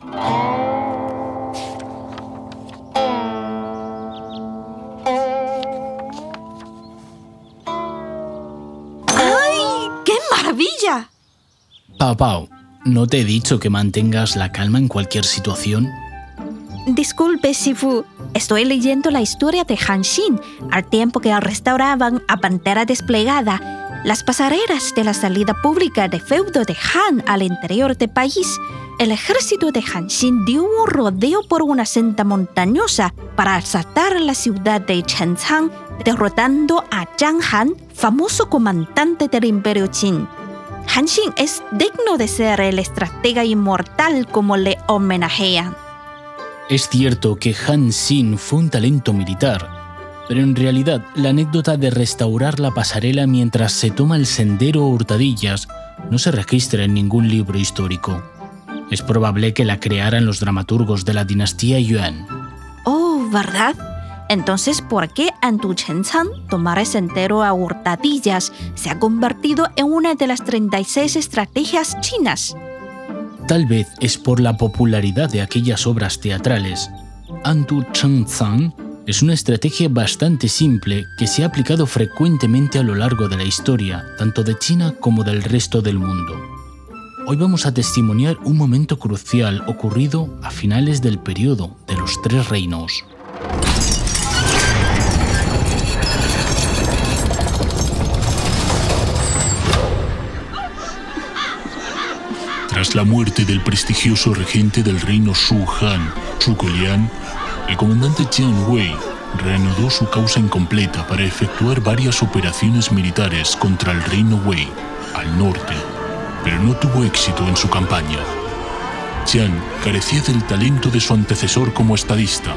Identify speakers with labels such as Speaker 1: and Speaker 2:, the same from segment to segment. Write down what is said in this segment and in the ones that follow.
Speaker 1: ¡Ay! ¡Qué maravilla!
Speaker 2: Pau Pau, ¿no te he dicho que mantengas la calma en cualquier situación?
Speaker 1: Disculpe, Shifu. Estoy leyendo la historia de Hanshin al tiempo que restauraban a Pantera Desplegada las pasarelas de la salida pública de feudo de Han al interior del país. El ejército de Hanshin dio un rodeo por una senda montañosa para asaltar la ciudad de Chenzhang, derrotando a Zhang Han, famoso comandante del imperio Qin. Hanshin es digno de ser el estratega inmortal como le homenajean.
Speaker 2: Es cierto que Han Xin fue un talento militar, pero en realidad la anécdota de restaurar la pasarela mientras se toma el sendero o hurtadillas no se registra en ningún libro histórico. Es probable que la crearan los dramaturgos de la dinastía Yuan.
Speaker 1: Oh, ¿verdad? Entonces, ¿por qué Antu Chenzhan tomar el sendero a hurtadillas se ha convertido en una de las 36 estrategias chinas?
Speaker 2: Tal vez es por la popularidad de aquellas obras teatrales. Antu Chengzang es una estrategia bastante simple que se ha aplicado frecuentemente a lo largo de la historia, tanto de China como del resto del mundo. Hoy vamos a testimoniar un momento crucial ocurrido a finales del periodo de los Tres Reinos.
Speaker 3: Tras la muerte del prestigioso regente del reino Shu Han, Zhuge Liang, el comandante Jiang Wei reanudó su causa incompleta para efectuar varias operaciones militares contra el reino Wei, al norte, pero no tuvo éxito en su campaña. Jiang carecía del talento de su antecesor como estadista.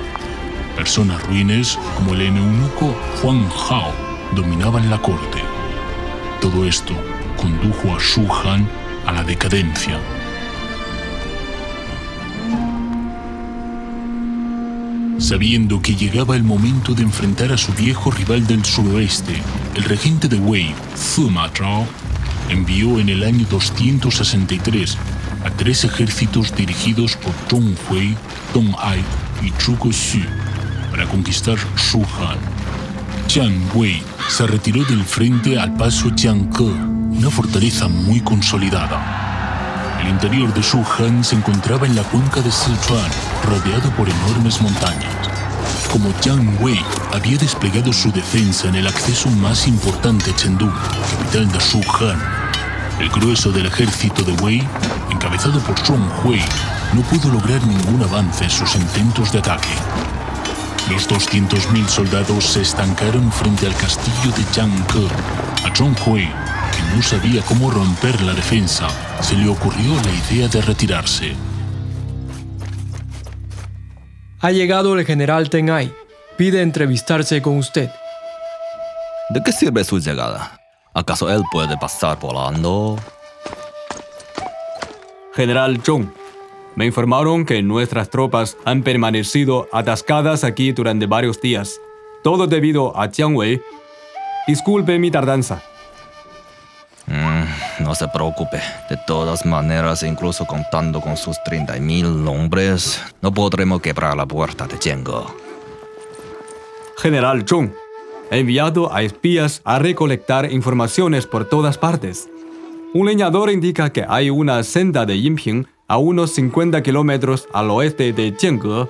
Speaker 3: Personas ruines como el eunuco Huang Hao dominaban la corte. Todo esto condujo a Shu Han a la decadencia. Sabiendo que llegaba el momento de enfrentar a su viejo rival del suroeste, el regente de Wei, Zuma Zhao, envió en el año 263 a tres ejércitos dirigidos por Zhong Hui, Dong Ai y Zhuge Xu para conquistar Shu Han. Jiang Wei se retiró del frente al paso Jiangke, una fortaleza muy consolidada. El interior de Shu Han se encontraba en la cuenca de Sichuan, rodeado por enormes montañas. Como Jiang Wei había desplegado su defensa en el acceso más importante a Chengdu, capital de Shu Han, el grueso del ejército de Wei, encabezado por Zhong Hui, no pudo lograr ningún avance en sus intentos de ataque. Los 200.000 soldados se estancaron frente al castillo de Jiangke. A Zhong Hui, no sabía cómo romper la defensa, se le ocurrió la idea de retirarse.
Speaker 4: Ha llegado el general Tengai. Pide entrevistarse con usted.
Speaker 5: ¿De qué sirve su llegada? ¿Acaso él puede pasar volando?
Speaker 6: General Zhong, me informaron que nuestras tropas han permanecido atascadas aquí durante varios días. Todo debido a Jiang Wei. Disculpe mi tardanza.
Speaker 5: No se preocupe. De todas maneras, incluso contando con sus 30.000 hombres, no podremos quebrar la puerta de Chenggo.
Speaker 6: General Zhong, he enviado a espías a recolectar informaciones por todas partes. Un leñador indica que hay una senda de Yinping a unos 50 kilómetros al oeste de Jiangge.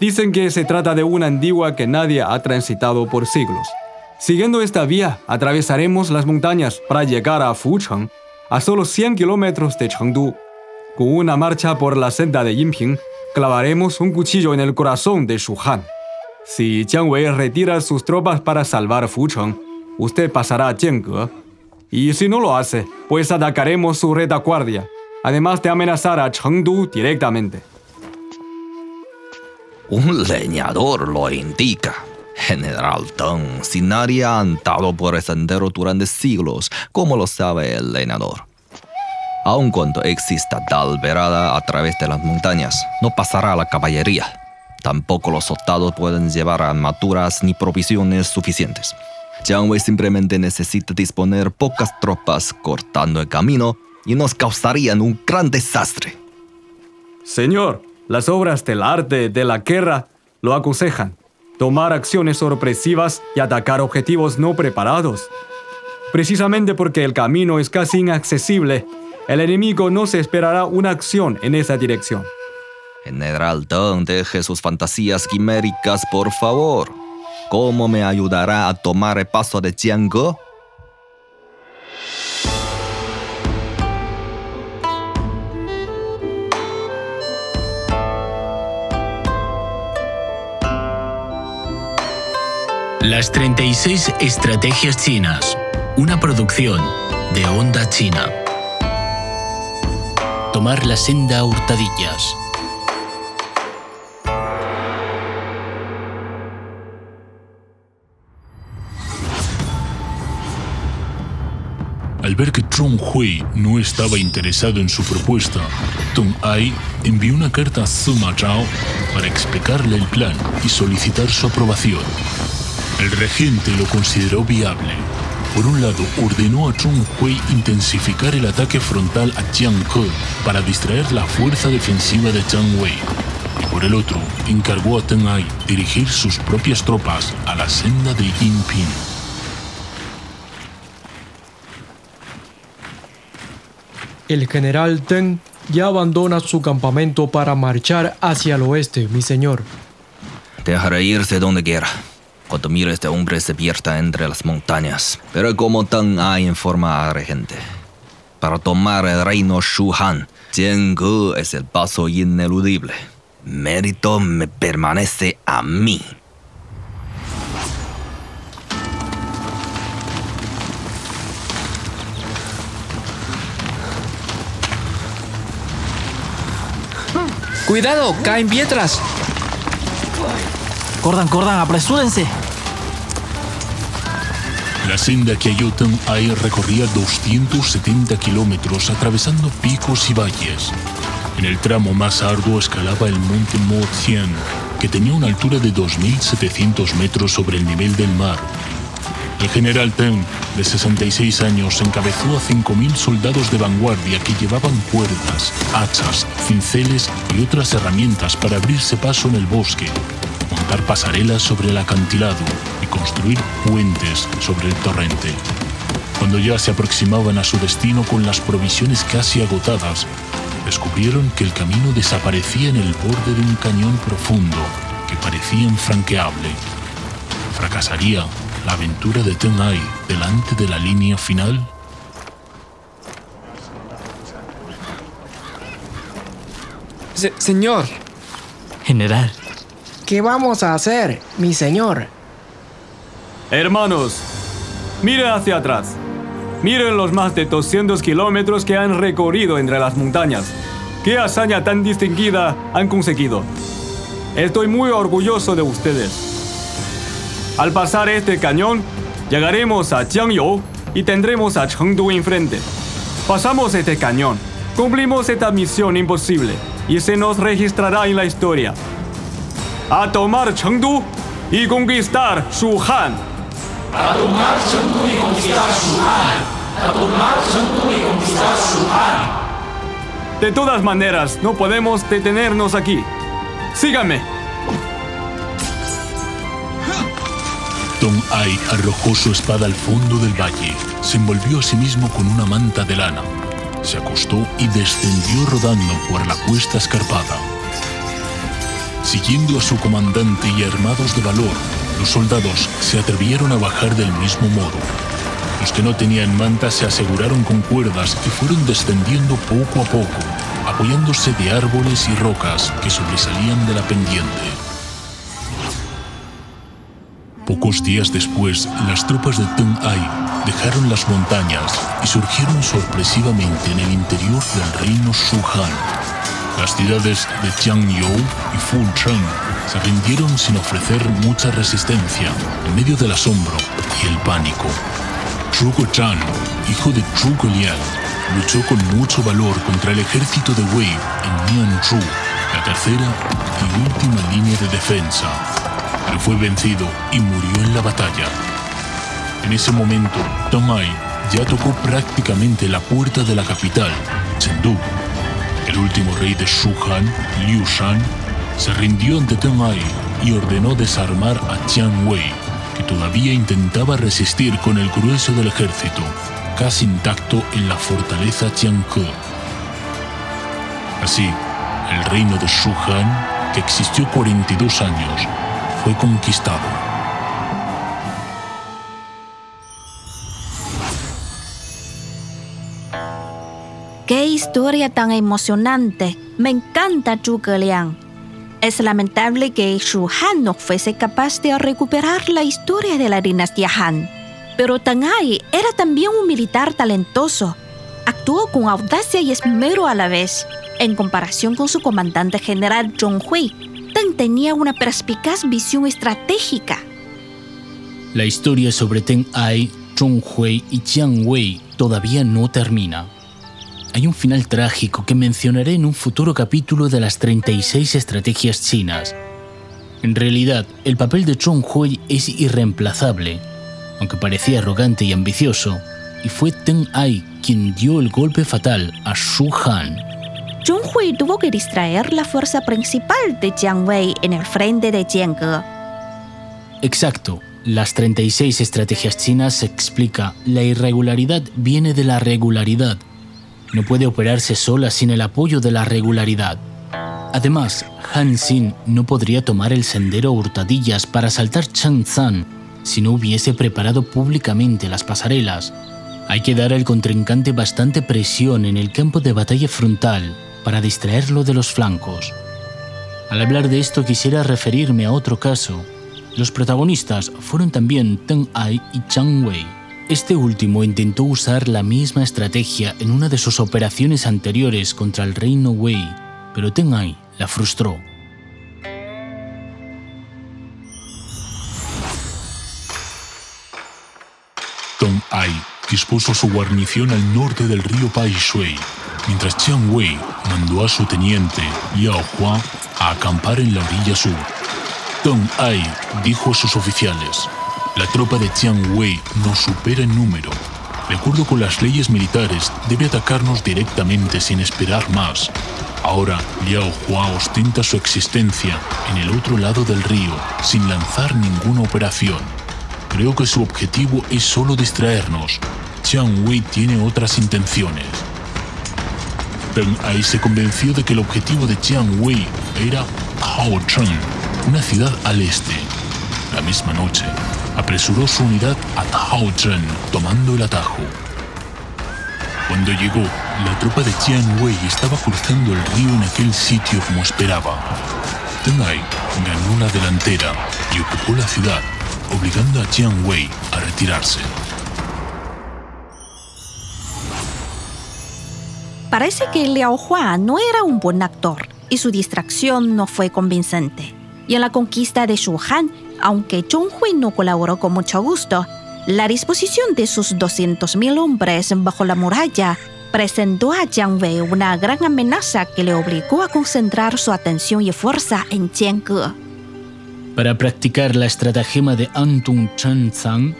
Speaker 6: Dicen que se trata de una antigua que nadie ha transitado por siglos. Siguiendo esta vía, atravesaremos las montañas para llegar a Fucheng, a solo 100 kilómetros de Chengdu. Con una marcha por la senda de Yinping, clavaremos un cuchillo en el corazón de Shuhan. Si Jiang Wei retira sus tropas para salvar Fucheng, usted pasará a Jiangge. Y si no lo hace, pues atacaremos su retaguardia, además de amenazar a Chengdu directamente.
Speaker 5: Un leñador lo indica. General Teng, si nadie ha andado por el sendero durante siglos, ¿cómo lo sabe el leñador? Aun cuando exista tal verada a través de las montañas, no pasará la caballería. Tampoco los soldados pueden llevar armaduras ni provisiones suficientes. Jiang Wei simplemente necesita disponer pocas tropas cortando el camino y nos causarían un gran desastre.
Speaker 6: Señor, las obras del arte de la guerra lo aconsejan. Tomar acciones sorpresivas y atacar objetivos no preparados. Precisamente porque el camino es casi inaccesible, el enemigo no se esperará una acción en esa dirección.
Speaker 5: General Deng, deje sus fantasías quiméricas, por favor. ¿Cómo me ayudará a tomar el paso de Jiangge?
Speaker 2: Las 36 Estrategias Chinas, una producción de Onda China. Tomar la senda a hurtadillas.
Speaker 3: Al ver que Zhong Hui no estaba interesado en su propuesta, Tong Ai envió una carta a Sima Zhao para explicarle el plan y solicitar su aprobación. El regente lo consideró viable. Por un lado, ordenó a Zhong Hui intensificar el ataque frontal a Jianghe para distraer la fuerza defensiva de Jiang Wei. Y por el otro, encargó a Teng Ai dirigir sus propias tropas a la senda de Yinping.
Speaker 4: El general Teng ya abandona su campamento para marchar hacia el oeste, mi señor.
Speaker 5: Dejaré irse donde quiera. Cuando mire este hombre se pierda entre las montañas. Pero como Teng Ai informa al regente, para tomar el reino Shuhan, Jiangge es el paso ineludible. Mérito me permanece a mí.
Speaker 7: ¡Cuidado! ¡Caen piedras! Corran, corran, apresúrense.
Speaker 3: La senda que halló Teng Ai recorría 270 kilómetros atravesando picos y valles. En el tramo más arduo escalaba el monte Mo Tian, que tenía una altura de 2.700 metros sobre el nivel del mar. El general Teng, de 66 años, encabezó a 5.000 soldados de vanguardia que llevaban cuerdas, hachas, cinceles y otras herramientas para abrirse paso en el bosque, montar pasarelas sobre el acantilado y construir puentes sobre el torrente. Cuando ya se aproximaban a su destino con las provisiones casi agotadas, descubrieron que el camino desaparecía en el borde de un cañón profundo que parecía infranqueable. ¿Fracasaría la aventura de Teng Ai delante de la línea final?
Speaker 7: Se- señor.
Speaker 8: General,
Speaker 9: ¿Qué vamos a hacer, mi señor?
Speaker 6: Hermanos, miren hacia atrás. Miren los más de 200 kilómetros que han recorrido entre las montañas. ¿Qué hazaña tan distinguida han conseguido? Estoy muy orgulloso de ustedes. Al pasar este cañón, llegaremos a Jiangyou y tendremos a Chengdu enfrente. Pasamos este cañón, cumplimos esta misión imposible y se nos registrará en la historia. A tomar Chengdu y conquistar Shuhan. De todas maneras, no podemos detenernos aquí. Síganme.
Speaker 3: Tong Ai arrojó su espada al fondo del valle, se envolvió a sí mismo con una manta de lana, se acostó y descendió rodando por la cuesta escarpada. Siguiendo a su comandante y armados de valor, los soldados se atrevieron a bajar del mismo modo. Los que no tenían manta se aseguraron con cuerdas y fueron descendiendo poco a poco, apoyándose de árboles y rocas que sobresalían de la pendiente. Pocos días después, las tropas de Teng Ai dejaron las montañas y surgieron sorpresivamente en el interior del reino Shuhan. Las ciudades de Jiangyou y Fucheng se rindieron sin ofrecer mucha resistencia en medio del asombro y el pánico. Zhuge Zhan, hijo de Zhuge Liang, luchó con mucho valor contra el ejército de Wei en Mianzhu, la tercera y última línea de defensa, pero fue vencido y murió en la batalla. En ese momento, Tong Ai ya tocó prácticamente la puerta de la capital, Chengdu. Último rey de Shuhan, Liu Shan, se rindió ante Teng Ai y ordenó desarmar a Jiang Wei, que todavía intentaba resistir con el grueso del ejército, casi intacto en la fortaleza Jiangke. Así, el reino de Shuhan, que existió 42 años, fue conquistado.
Speaker 1: ¡Qué historia tan emocionante! Me encanta Zhuge Liang. Es lamentable que Shu Han no fuese capaz de recuperar la historia de la dinastía Han. Pero Tang Ai era también un militar talentoso. Actuó con audacia y esmero a la vez. En comparación con su comandante general Zhong Hui, Tang tenía una perspicaz visión estratégica.
Speaker 2: La historia sobre Teng Ai, Zhong Hui y Jiang Wei todavía no termina. Hay un final trágico que mencionaré en un futuro capítulo de las 36 estrategias chinas. En realidad, el papel de Zhong Hui es irreemplazable, aunque parecía arrogante y ambicioso, y fue Teng Ai quien dio el golpe fatal a Shu Han.
Speaker 1: Zhong Hui tuvo que distraer la fuerza principal de Jiang Wei en el frente de Jiangge.
Speaker 2: Exacto, las 36 estrategias chinas se explica la irregularidad viene de la regularidad. No puede operarse sola sin el apoyo de la regularidad. Además, Han Xin no podría tomar el sendero hurtadillas para saltar Changzan si no hubiese preparado públicamente las pasarelas. Hay que dar al contrincante bastante presión en el campo de batalla frontal para distraerlo de los flancos. Al hablar de esto quisiera referirme a otro caso. Los protagonistas fueron también Teng Ai y Chang Wei. Este último intentó usar la misma estrategia en una de sus operaciones anteriores contra el reino Wei, pero Teng Ai la frustró.
Speaker 3: Tong Ai dispuso su guarnición al norte del río Pai Shui, mientras Chiang Wei mandó a su teniente, Liao Hua, a acampar en la orilla sur. Tong Ai dijo a sus oficiales, la tropa de Chiang Wei nos supera en número. De acuerdo con las leyes militares, debe atacarnos directamente sin esperar más. Ahora, Liao Hua ostenta su existencia en el otro lado del río, sin lanzar ninguna operación. Creo que su objetivo es solo distraernos. Chiang Wei tiene otras intenciones. Teng Ai se convenció de que el objetivo de Chiang Wei era Haocheng, una ciudad al este. La misma noche, apresuró su unidad a Haocheng, tomando el atajo. Cuando llegó, la tropa de Chiang Wei estaba cruzando el río en aquel sitio como esperaba. Teng Ai ganó la delantera y ocupó la ciudad, obligando a Chiang Wei a retirarse.
Speaker 1: Parece que Liao Hua no era un buen actor y su distracción no fue convincente. Y en la conquista de Shuhan, aunque Zhong Hui no colaboró con mucho gusto, la disposición de sus 200.000 hombres bajo la muralla presentó a Jiang Wei una gran amenaza que le obligó a concentrar su atención y fuerza en Jiangge.
Speaker 2: Para practicar la estratagema de Antung Changzang,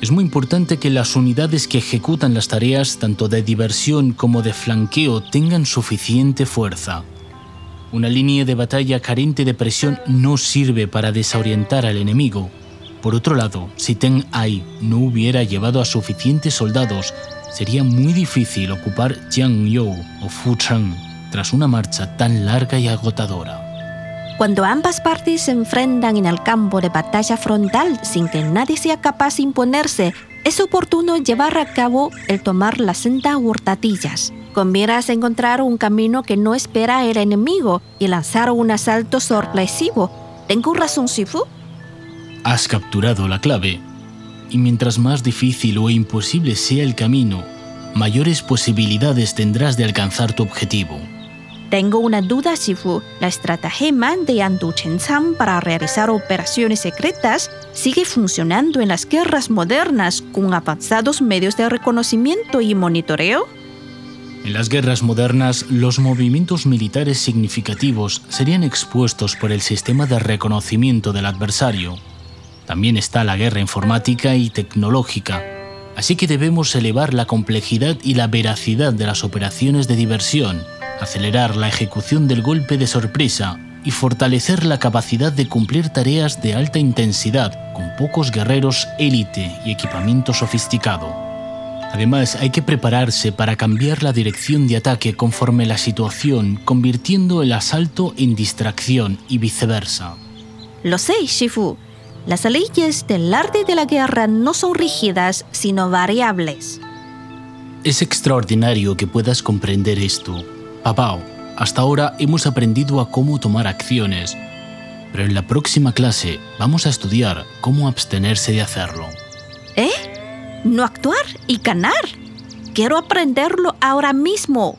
Speaker 2: es muy importante que las unidades que ejecutan las tareas tanto de diversión como de flanqueo tengan suficiente fuerza. Una línea de batalla carente de presión no sirve para desorientar al enemigo. Por otro lado, si Teng Ai no hubiera llevado a suficientes soldados, sería muy difícil ocupar Jiangyou o Fucheng tras una marcha tan larga y agotadora.
Speaker 1: Cuando ambas partes se enfrentan en el campo de batalla frontal sin que nadie sea capaz de imponerse, es oportuno llevar a cabo el tomar la senda hurtadillas. Con miras a encontrar un camino que no espera el enemigo y lanzar un asalto sorpresivo. ¿Tengo razón, Sifu?
Speaker 2: Has capturado la clave. Y mientras más difícil o imposible sea el camino, mayores posibilidades tendrás de alcanzar tu objetivo.
Speaker 1: Tengo una duda, Sifu. La estratagema de Andu Chenzang para realizar operaciones secretas sigue funcionando en las guerras modernas con avanzados medios de reconocimiento y monitoreo.
Speaker 2: En las guerras modernas, los movimientos militares significativos serían expuestos por el sistema de reconocimiento del adversario. También está la guerra informática y tecnológica, así que debemos elevar la complejidad y la veracidad de las operaciones de diversión acelerar la ejecución del golpe de sorpresa y fortalecer la capacidad de cumplir tareas de alta intensidad con pocos guerreros élite y equipamiento sofisticado. Además, hay que prepararse para cambiar la dirección de ataque conforme la situación, convirtiendo el asalto en distracción y viceversa.
Speaker 1: Lo sé, Shifu. Las leyes del arte de la guerra no son rígidas, sino variables.
Speaker 2: Es extraordinario que puedas comprender esto. Papao, hasta ahora hemos aprendido a cómo tomar acciones, pero en la próxima clase vamos a estudiar cómo abstenerse de hacerlo.
Speaker 1: ¿Eh? ¿No actuar y ganar? Quiero aprenderlo ahora mismo.